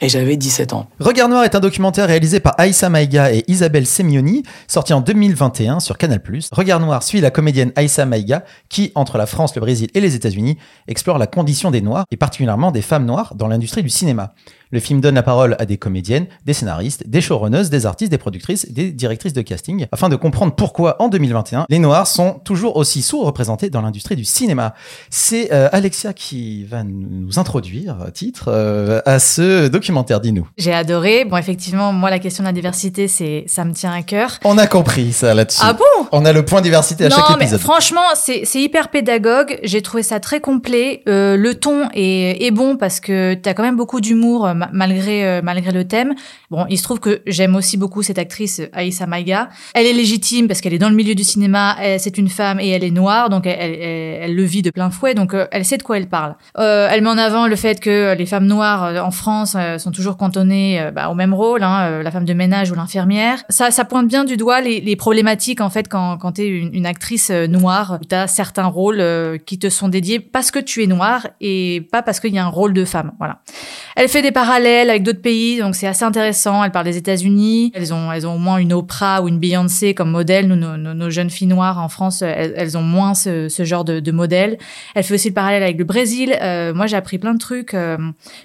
Et j'avais 17 ans. Regard Noir est un documentaire réalisé par Aïssa Maïga et Isabelle Semioni, sorti en 2021 sur Canal+. Regard Noir suit la comédienne Aïssa Maïga qui, entre la France, le Brésil et les États-Unis, explore la condition des Noirs et particulièrement des femmes noires dans l'industrie du cinéma. Le film donne la parole à des comédiennes, des scénaristes, des showrunneuses, des artistes, des productrices, des directrices de casting, afin de comprendre pourquoi, en 2021, les Noirs sont toujours aussi sous-représentés dans l'industrie du cinéma. C'est euh, Alexia qui va nous introduire, titre, euh, à ce documentaire, dis-nous. J'ai adoré. Bon, effectivement, moi, la question de la diversité, c'est, ça me tient à cœur. On a compris ça là-dessus. Ah bon? On a le point diversité à non, chaque mais épisode. franchement, c'est hyper pédagogue. J'ai trouvé ça très complet. Euh, le ton est, est bon parce que t'as quand même beaucoup d'humour. Ma- malgré euh, malgré le thème. Bon, il se trouve que j'aime aussi beaucoup cette actrice Aïssa Maïga. Elle est légitime parce qu'elle est dans le milieu du cinéma. C'est une femme et elle est noire, donc elle, elle, le vit de plein fouet. Donc euh, elle sait de quoi elle parle. Euh, elle met en avant le fait que les femmes noires en France sont toujours cantonnées bah, au même rôle, hein, la femme de ménage ou l'infirmière. Ça, ça pointe bien du doigt les, problématiques en fait quand quand t'es une, actrice noire, t'as certains rôles qui te sont dédiés parce que tu es noire et pas parce qu'il y a un rôle de femme. Voilà. Elle fait des avec d'autres pays, donc c'est assez intéressant. Elle parle des États-Unis. Elles ont, elles ont au moins une Oprah ou une Beyoncé comme modèle. Nous, nos, nos- nos jeunes filles noires en France, elles, elles ont moins ce, ce genre de, de modèle. Elle fait aussi le parallèle avec le Brésil. Euh, moi, j'ai appris plein de trucs, euh,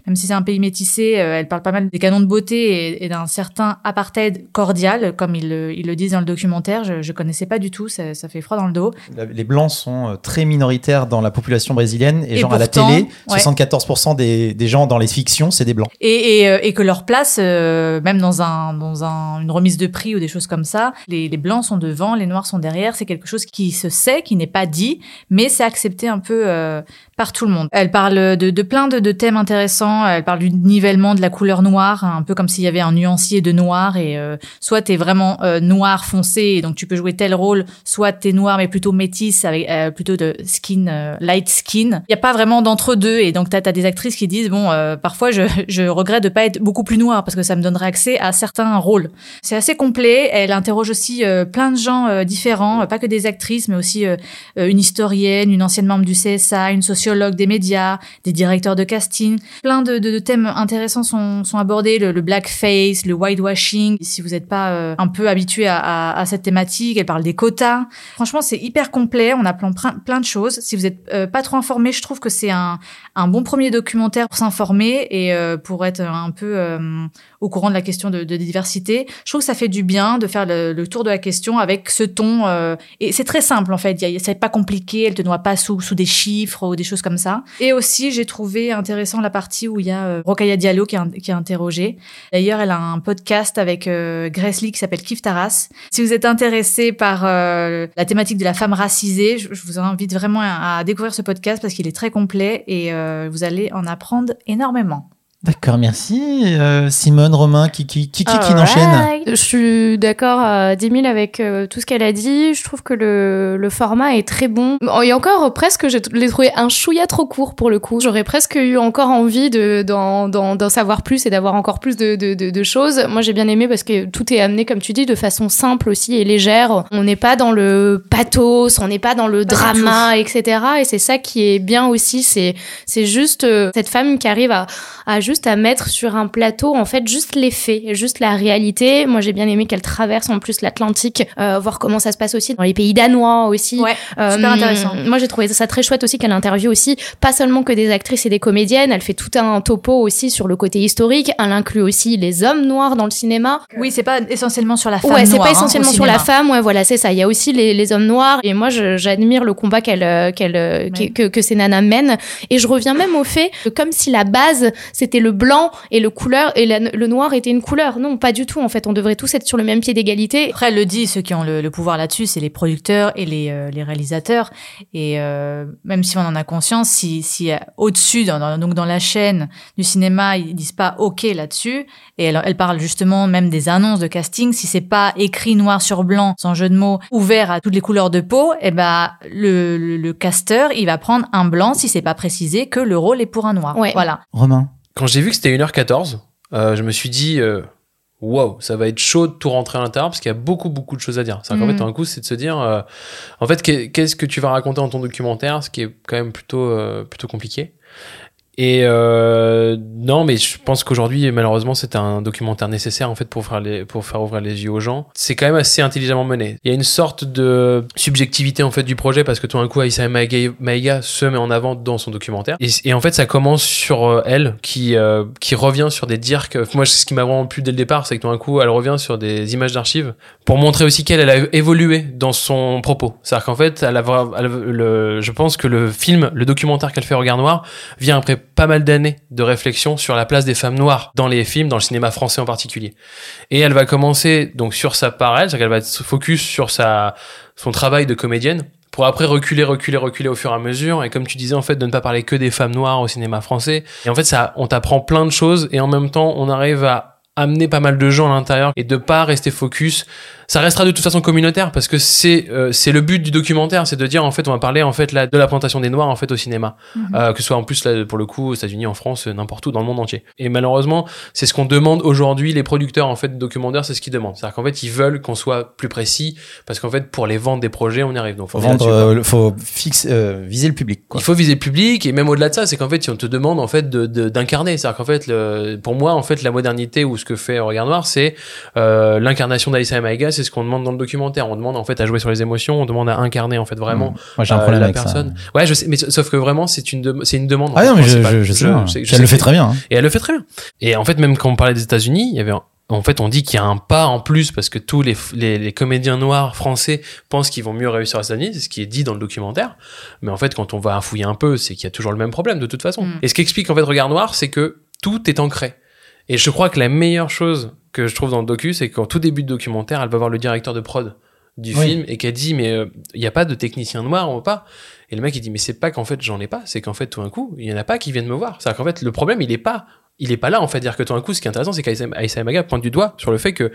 même si c'est un pays métissé. euh, elle parle pas mal des canons de beauté et, et d'un certain apartheid cordial, comme ils, le- ils le disent dans le documentaire. Je, je connaissais pas du tout. Ça, ça fait froid dans le dos. Les blancs sont très minoritaires dans la population brésilienne et, Et genre à la télé, ouais. 74% des, des gens dans les fictions, c'est des blancs. Et, et, euh, et que leur place, euh, même dans, un, dans un, une remise de prix ou des choses comme ça, les, les blancs sont devant, les noirs sont derrière. C'est quelque chose qui se sait, qui n'est pas dit, mais c'est accepté un peu euh, par tout le monde. Elle parle de, de plein de, de thèmes intéressants. Elle parle du nivellement de la couleur noire, un peu comme s'il y avait un nuancier de noir. Et euh, soit t'es vraiment euh, noir foncé, et donc tu peux jouer tel rôle, soit t'es noir mais plutôt métisse, avec euh, plutôt de skin light skin. Il y a pas vraiment d'entre deux, et donc t'as as des actrices qui disent bon, parfois je, je regrette de pas être beaucoup plus noire parce que ça me donnerait accès à certains rôles. C'est assez complet. Elle interroge aussi euh, plein de gens euh, différents, euh, pas que des actrices, mais aussi une historienne, une ancienne membre du CSA, une sociologue des médias, des directeurs de casting. Plein de, thèmes intéressants sont, abordés, le, blackface, le whitewashing. Si vous n'êtes pas un peu habitué à, cette thématique, elle parle des quotas. Franchement, c'est hyper complet. On apprend plein, de choses. Si vous n'êtes pas trop informé, je trouve que c'est un, un bon premier documentaire pour s'informer et euh, pour être un peu euh, au courant de la question de, de diversité. Je trouve que ça fait du bien de faire le, le tour de la question avec ce ton. euh, et c'est très simple en fait. C'est pas compliqué. Elle te noie pas sous, sous des chiffres ou des choses comme ça. Et aussi, j'ai trouvé intéressant la partie où il y a euh, Rokhaya Diallo qui est, qui interrogée. D'ailleurs, elle a un podcast avec Grace Lee qui s'appelle Kif Taras. Si vous êtes intéressé par la thématique de la femme racisée, je, je vous invite vraiment à, à découvrir ce podcast parce qu'il est très complet et euh, vous allez en apprendre énormément. D'accord, merci. Euh, Simone, Romain, qui, qui, qui, qui, qui Alright. n'enchaîne Je suis d'accord à 10 000 avec euh, tout ce qu'elle a dit. Je trouve que le, le format est très bon. Et encore, presque, je l'ai trouvé un chouïa trop court pour le coup. J'aurais presque eu encore envie de, d'en, d'en, d'en savoir plus et d'avoir encore plus de, de, de, de choses. Moi, j'ai bien aimé parce que tout est amené, comme tu dis, de façon simple aussi et légère. On n'est pas dans le pathos, on n'est pas dans le Pas drama, etc. Et c'est ça qui est bien aussi. C'est, c'est juste euh, cette femme qui arrive à, à juste à mettre sur un plateau en fait juste les faits, juste la réalité. Moi j'ai bien aimé qu'elle traverse en plus l'Atlantique, euh, voir comment ça se passe aussi dans les pays danois aussi. Ouais, Euh, super intéressant. Moi j'ai trouvé ça très chouette aussi qu'elle interviewe aussi pas seulement que des actrices et des comédiennes, elle fait tout un topo aussi sur le côté historique. Elle inclut aussi les hommes noirs dans le cinéma. Oui, c'est pas essentiellement sur la femme Ouais, c'est pas hein, essentiellement sur la femme, ouais, voilà, c'est ça. Il y a aussi les, les hommes noirs, et moi, j'admire le combat qu'elle, euh, qu'elle, que, que, que ces nanas mènent. Et je reviens même au fait que comme si la base c'était le blanc et le couleur et la- le noir était une couleur. Non, pas du tout. En fait, on devrait tous être sur le même pied d'égalité. Après, elle le dit, ceux qui ont le, le pouvoir là-dessus, c'est les producteurs et les, euh, les réalisateurs. Et euh, même si on en a conscience, si, si euh, au-dessus, dans, dans- donc dans la chaîne du cinéma, ils disent pas OK là-dessus, et elle, elle parle justement même des annonces de casting, si c'est pas écrit noir sur blanc, sans jeu de mots, ouvert à toutes les couleurs de peau, et ben le, le, le casteur, il va prendre un blanc si c'est pas précisé que le rôle est pour un noir. Ouais. Voilà. Romain Quand j'ai vu que c'était 1h14, euh, je me suis dit, euh, wow, ça va être chaud de tout rentrer à l'intérieur parce qu'il y a beaucoup, beaucoup de choses à dire. C'est-à-dire qu'en fait, un coup, c'est de se dire, euh, en fait, qu'est- qu'est-ce que tu vas raconter dans ton documentaire, ce qui est quand même plutôt, euh, plutôt compliqué. Et euh, non, mais je pense qu'aujourd'hui, malheureusement, c'est un documentaire nécessaire en fait pour faire les, pour faire ouvrir les yeux aux gens. C'est quand même assez intelligemment mené. Il y a une sorte de subjectivité en fait du projet parce que tout d'un coup, Aïssa Maïga, se met en avant dans son documentaire. Et, en fait, ça commence sur euh, elle qui euh, qui revient sur des dires moi, ce qui m'a vraiment plu dès le départ, c'est que tout d'un coup, elle revient sur des images d'archives pour montrer aussi qu'elle elle a évolué dans son propos. C'est-à-dire qu'en fait, elle a, elle le, je pense que le film, le documentaire qu'elle fait Regard Noir vient après pas mal d'années de réflexion sur la place des femmes noires dans les films, dans le cinéma français en particulier. Et elle va commencer donc sur sa part, elle, c'est-à-dire qu'elle va être focus sur sa son travail de comédienne pour après reculer, reculer, reculer au fur et à mesure. Et comme tu disais, en fait, de ne pas parler que des femmes noires au cinéma français. Et en fait, ça, on t'apprend plein de choses et en même temps, on arrive à amener pas mal de gens à l'intérieur et de pas rester focus ça restera de toute façon communautaire parce que c'est euh, c'est le but du documentaire, c'est de dire en fait on va parler en fait là de la plantation des noirs en fait au cinéma, Mhm. euh, que ce soit en plus là pour le coup aux États-Unis, en France, euh, n'importe où dans le monde entier. Et malheureusement, c'est ce qu'on demande aujourd'hui les producteurs en fait de documentaires, c'est ce qu'ils demandent, c'est-à-dire qu'en fait ils veulent qu'on soit plus précis parce qu'en fait pour les ventes des projets on y arrive. Donc Faut vendre, euh, faut fixe, euh, viser le public. Quoi. Il faut viser le public et même au-delà de ça, c'est qu'en fait, si on te demande en fait de- de- d'incarner, c'est-à-dire qu'en fait, le, pour moi, en fait, la modernité ou ce que fait Regard Noir, c'est euh, l'incarnation d'Aïssa Maïga, c'est ce qu'on demande dans le documentaire. On demande en fait à jouer sur les émotions, on demande à incarner en fait vraiment Mmh. Moi j'ai un euh, problème la avec personne. ça. Ouais, je sais, mais sauf que vraiment, c'est une de- c'est une demande. Ah non, mais je, principale. je, je sais. sais- je elle le fait très bien. hein. et elle le fait très bien. Et en fait, même quand on parlait des États-Unis, il y avait un- en fait, on dit qu'il y a un pas en plus parce que tous les, les, les comédiens noirs français pensent qu'ils vont mieux réussir aux États-Unis, c'est ce qui est dit dans le documentaire. Mais en fait, quand on va fouiller un peu, c'est qu'il y a toujours le même problème de toute façon. Mm. Et ce qui explique en fait Regard Noir, c'est que tout est ancré. Et je crois que la meilleure chose que je trouve dans le docu, c'est qu'en tout début de documentaire, elle va voir le directeur de prod du Oui. film et qu'elle dit mais euh, il n'y a pas de technicien noir ou pas? Et le mec il dit mais c'est pas qu'en fait j'en ai pas c'est qu'en fait tout d'un coup il y en a pas qui viennent me voir c'est qu'en fait le problème il est pas il est pas là en fait. Dire que tout d'un coup ce qui est intéressant c'est qu'Aïssa Maga pointe du doigt sur le fait que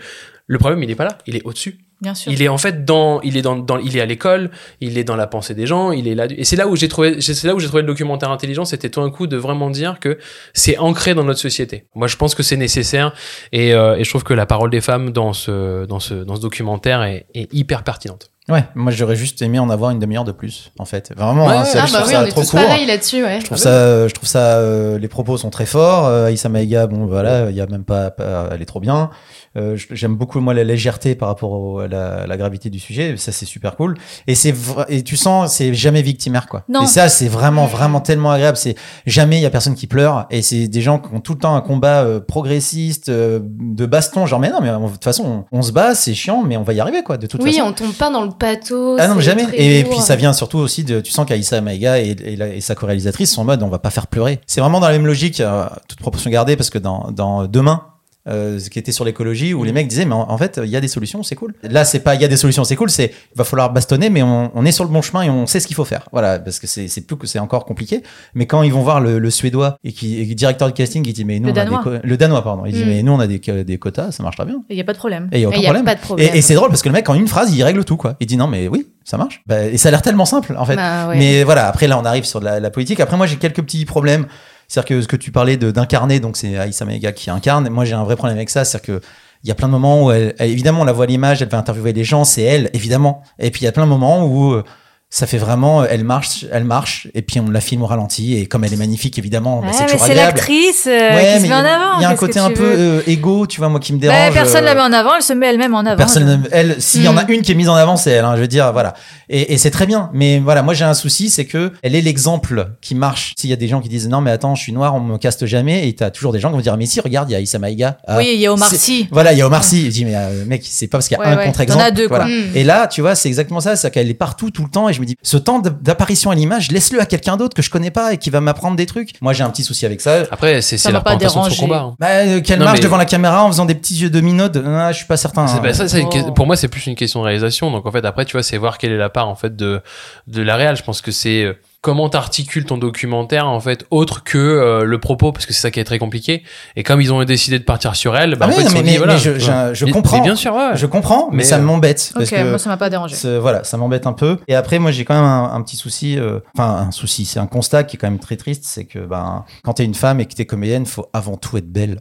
le problème il est pas là. Il est au dessus Bien sûr. il est en fait dans il est dans, dans il est à l'école il est dans la pensée des gens il est là. Et c'est là où j'ai trouvé c'est là où j'ai trouvé le documentaire intelligent c'était tout d'un coup de vraiment dire que c'est ancré dans notre société. Moi je pense que c'est nécessaire et, euh, et je trouve que la parole des femmes dans ce dans ce dans ce documentaire est, est hyper pertinente Ouais, moi j'aurais juste aimé en avoir une demi-heure de plus, en fait. Vraiment, Ouais, hein, ouais, c'est- Ah je bah trouve oui, ça on est trop tous court. pareils là-dessus, ouais. Je trouve ça, je trouve ça, euh, les propos sont très forts. Euh, Aïssa Maïga, bon voilà, il y a même pas, pas- elle est trop bien. Euh, J'aime beaucoup moi la légèreté par rapport au- à la, la gravité du sujet. Ça c'est super cool. Et c'est et tu sens c'est jamais victimaire quoi. Non. Et ça c'est vraiment vraiment tellement agréable. C'est jamais il y a personne qui pleure et c'est des gens qui ont tout le temps un combat euh, progressiste euh, de baston. Genre mais non mais euh, de toute façon on, on se bat, c'est chiant mais on va y arriver quoi de toute Oui, façon. on tombe pas dans le pathos. Ah non, jamais. Et, puis ça vient surtout aussi de, tu sens qu'Aïssa Maïga et, et, la- et sa co-réalisatrice sont en mode, on va pas faire pleurer. C'est vraiment dans la même logique, euh, toute proportion gardée, parce que dans, dans Demain, euh, ce qui était sur l'écologie, où les mecs disaient, mais en, en fait, il y a des solutions, c'est cool. Là, c'est pas, il y a des solutions, c'est cool, c'est, il va falloir bastonner, mais on, on est sur le bon chemin et on sait ce qu'il faut faire. Voilà, parce que c'est, c'est plus que c'est encore compliqué. Mais quand ils vont voir le, le suédois et qui, et directeur de casting, il dit, mais nous, Le on a Danois. des co- le danois, pardon, il dit, Mm. mais nous, on a des, des quotas, ça marchera bien. Il n'y a pas de problème. Et il y a aucun Et y a problème. pas de problème. Et, et c'est drôle parce que le mec, en une phrase, il règle tout, quoi. Il dit non, mais oui, ça marche. Bah, et ça a l'air tellement simple, en fait. Bah ouais. Mais voilà, après, là, on arrive sur la, la politique. Après, moi, j'ai quelques petits problèmes. C'est-à-dire que ce que tu parlais d'incarner, donc c'est Aïssa Maïga qui incarne. Moi, j'ai un vrai problème avec ça. C'est-à-dire que il y a plein de moments où elle, elle- évidemment, on la voit à l'image, elle va interviewer les gens, c'est elle, évidemment. Et puis, il y a plein de moments où euh, ça fait vraiment, elle marche, elle marche, et puis on la filme au ralenti, et comme elle est magnifique, évidemment, bah, Ouais, c'est mais toujours c'est agréable. l'actrice euh, Ouais, qui se met en avant. Il y a un côté un peu euh, égo, tu vois, moi qui me Bah, dérange. personne euh, la met en avant, elle se met elle-même en avant. Personne, ne- elle, s'il y en a Mm. une qui est mise en avant, c'est elle. hein, je veux dire, voilà. Et, et c'est très bien. Mais voilà, moi j'ai un souci, c'est que elle est l'exemple qui marche. S'il y a des gens qui disent non, mais attends, je suis noir, on me caste jamais, et t'as toujours des gens qui vont dire mais si, regarde, il y a Issa Maïga. Ah, Oui, il y a Omar c'est- Sy. Voilà, il y a Omar Sy. Je dis mais euh, mec, c'est pas parce qu'il y a Ouais, un contre-exemple. Voilà. Mm. Et là, tu vois, c'est exactement ça, c'est qu'elle est partout tout le temps, et je me dis ce temps d'apparition à l'image, laisse-le à quelqu'un d'autre que je connais pas et qui va m'apprendre des trucs. Moi, j'ai un petit souci avec ça. après c'est la pas représentation de son combat hein. Bah, euh, qu'elle marche mais- devant la caméra en faisant des petits yeux de minode, ah, je suis pas certain. C'est- bah, ça, une Oh. que- pour moi, c'est plus une question de réalisation. Donc, en fait, après, tu vois, c'est voir quelle est la part, en fait, de, de la réal. Je pense que c'est euh, comment t'articules ton documentaire, en fait, autre que euh, le propos, parce que c'est ça qui est très compliqué. Et comme ils ont décidé de partir sur elle, bah, Ah en fait, non, mais- dit, voilà. mais je- je- je comprends. mais bien sûr, ouais. Je comprends, mais, Mais, ça euh, m'embête. parce Ok, que moi ça m'a pas dérangé. voilà, ça m'embête un peu. Et après, moi, j'ai quand même un, un petit souci. euh, Enfin, un souci, c'est un constat qui est quand même très triste, c'est que ben, quand t'es une femme et que t'es comédienne, faut avant tout être belle.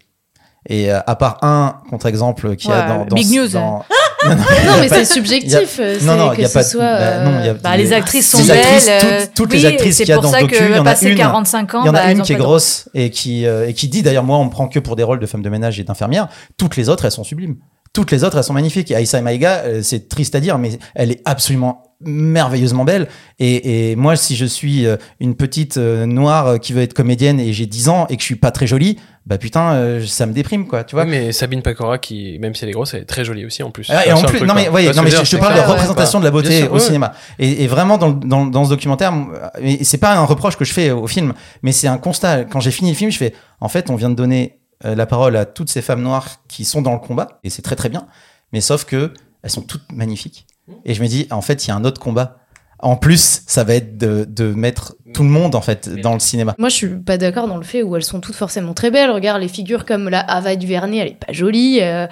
Et euh, à part un contre-exemple qu'il y a Ouais, dans, dans big news, dans- [LAUGHS] Non, mais c'est subjectif. Il y a- c'est non, non, il que y a ce pas de- soit. bah, non, il y a- euh, Bah, les actrices sont Les belles. actrices, euh, toutes- toutes oui, les actrices c'est qu'il y a pour dans ça ce docu, que il y en a une- 45 ans, Il y en bah, a elles une qui est grosse et qui, euh, et qui dit d'ailleurs, moi, on me prend que pour des rôles de femmes de ménage et d'infirmières. Toutes les autres, elles sont sublimes. Toutes les autres, elles sont magnifiques. Et Aïssa Maïga, euh, c'est triste à dire, mais elle est absolument merveilleusement belle. Et, et moi, si je suis euh, une petite euh, noire euh, qui veut être comédienne et j'ai 10 ans et que je suis pas très jolie, bah putain, ça me déprime, quoi. Tu vois mais Sabine Pecora, qui, même si elle est grosse, elle est très jolie aussi, en plus. Ah, et en plus, non mais, quoi. non mais je, veux parle de représentation de la beauté sûr, au ouais. cinéma. Et, et vraiment dans, dans, dans ce documentaire, c'est pas un reproche que je fais au film, mais c'est un constat. Quand j'ai fini le film, je fais, en fait, on vient de donner la parole à toutes ces femmes noires qui sont dans le combat, et c'est très très bien. Mais sauf que elles sont toutes magnifiques. Et je me dis, en fait, il y a un autre combat En plus, ça va être de, de mettre tout le monde en fait dans le cinéma. Moi, je suis pas d'accord dans le fait où elles sont toutes forcément très belles. Regarde les figures comme la Ava Duvernay, elle est pas jolie. euh,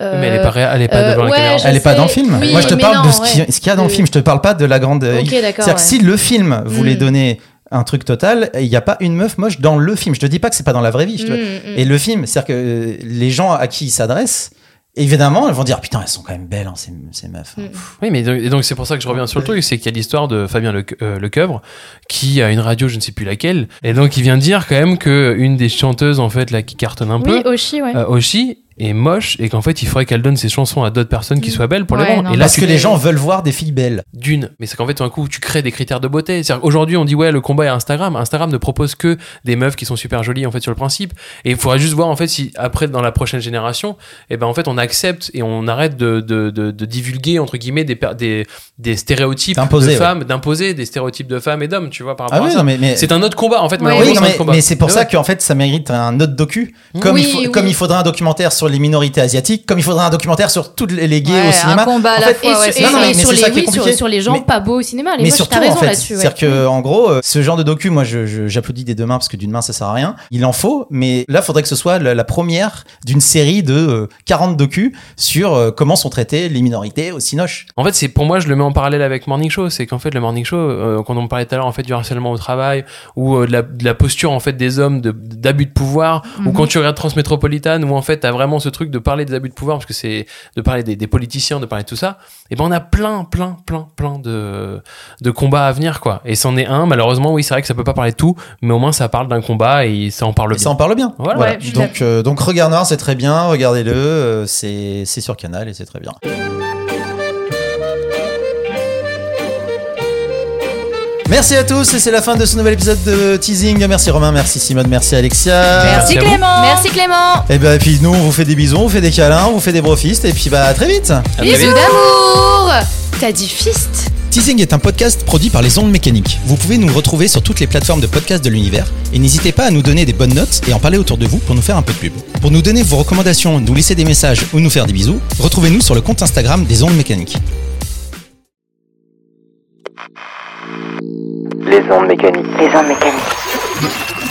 Mais elle est pas, ré- elle est pas euh, devant la ouais, caméra. je Elle est pas sais. dans le film. Oui, Moi, je te parle non, de ce ouais. qu'il y a dans le film. Je te parle pas de la grande. Ok, d'accord. C'est-à-dire que si le film voulait Mm. donner un truc total, il n'y a pas une meuf moche dans le film. Je te dis pas que c'est pas dans la vraie vie. je te- Mm, mm. Et le film, c'est-à-dire que euh, les gens à qui il s'adresse, évidemment, elles vont dire putain, elles sont quand même belles, hein, ces, ces meufs. hein. Mm. Oui, mais donc, et donc c'est pour ça que je reviens sur le truc, c'est qu'il y a l'histoire de Fabien Le, euh, Lecoeuvre qui a une radio, je ne sais plus laquelle, et donc il vient dire quand même que une des chanteuses en fait là qui cartonne un Oui, peu, Oshi, ouais. euh, Oshi, est moche et qu'en fait il faudrait qu'elle donne ses chansons à d'autres personnes qui soient belles pour les Ouais, vendre. non, Et là, Parce que les gens veulent voir des filles belles. d'une, mais c'est qu'en fait, tout d'un coup, tu crées des critères de beauté. C'est-à-dire qu'aujourd'hui, on dit, ouais, le combat est Instagram. Instagram ne propose que des meufs qui sont super jolies, en fait, sur le principe. Et il faudrait juste voir, en fait, si après, dans la prochaine génération, eh ben, en fait, on accepte et on arrête de, de, de, de divulguer, entre guillemets, des, des, des stéréotypes D'imposer, de ouais. femmes, d'imposer des stéréotypes de femmes et d'hommes, tu vois, par rapport Ah oui, à ça. non, mais, mais... C'est un autre combat, en fait, Ouais. Oui, non, mais, c'est pour Mais ça ouais. qu'en fait ça mérite un autre docu. Comme, Oui, il faut, oui. comme il faudrait un documentaire sur les minorités asiatiques, comme il faudrait un documentaire sur toutes les gays Ouais, au un cinéma. combat à En la fait, fois, Et, ouais, sur, c'est et- Non, non, et mais- mais sur, c'est les, oui, sur, sur gens Mais- pas beaux au cinéma. Les mais moches, surtout t'as raison en fait, là-dessus. ouais. c'est-à-dire que en gros, euh, ce genre de docu, moi, je- je- j'applaudis des deux mains parce que d'une main ça sert à rien. Il en faut, mais là, faudrait que ce soit la, la première d'une série de euh, 40 docus sur euh, comment sont traitées les minorités au Cinoche. En fait, c'est pour moi, je le mets en parallèle avec Morning Show. C'est qu'en fait, le Morning Show, euh, quand on parlait tout à l'heure en fait du harcèlement au travail ou euh, de, la, de la posture en fait des hommes de- d'abus de, pouvoir, ou Mhm. quand tu regardes Transmétropolitane, où en fait t'as vraiment ce truc de parler des abus de pouvoir parce que c'est de parler des, des politiciens, de parler de tout ça. Et ben on a plein, plein, plein, plein de de combats à venir quoi. Et c'en est un. Malheureusement, oui, c'est vrai que ça peut pas parler de tout, mais au moins ça parle d'un combat et ça en parle Et bien. ça en parle bien. Voilà. Ouais, donc, euh, donc Regard Noir, c'est très bien. Regardez-le. euh, c'est c'est sur Canal et c'est très bien. Merci à tous, et c'est la fin de ce nouvel épisode de Teasing. Merci Romain, merci Simone, merci Alexia. Merci. Clément. Merci Clément. Et ben puis nous on vous fait des bisous, on vous fait des câlins, on vous fait des brofistes et puis bah à très vite. À Bisous d'amour. T'as dit fist Teasing est un podcast produit par les ondes mécaniques. Vous pouvez nous retrouver sur toutes les plateformes de podcast de l'univers et n'hésitez pas à nous donner des bonnes notes et en parler autour de vous pour nous faire un peu de pub. Pour nous donner vos recommandations, nous laisser des messages ou nous faire des bisous, retrouvez-nous sur le compte Instagram des ondes mécaniques. Les ondes mécaniques. Les ondes mécaniques.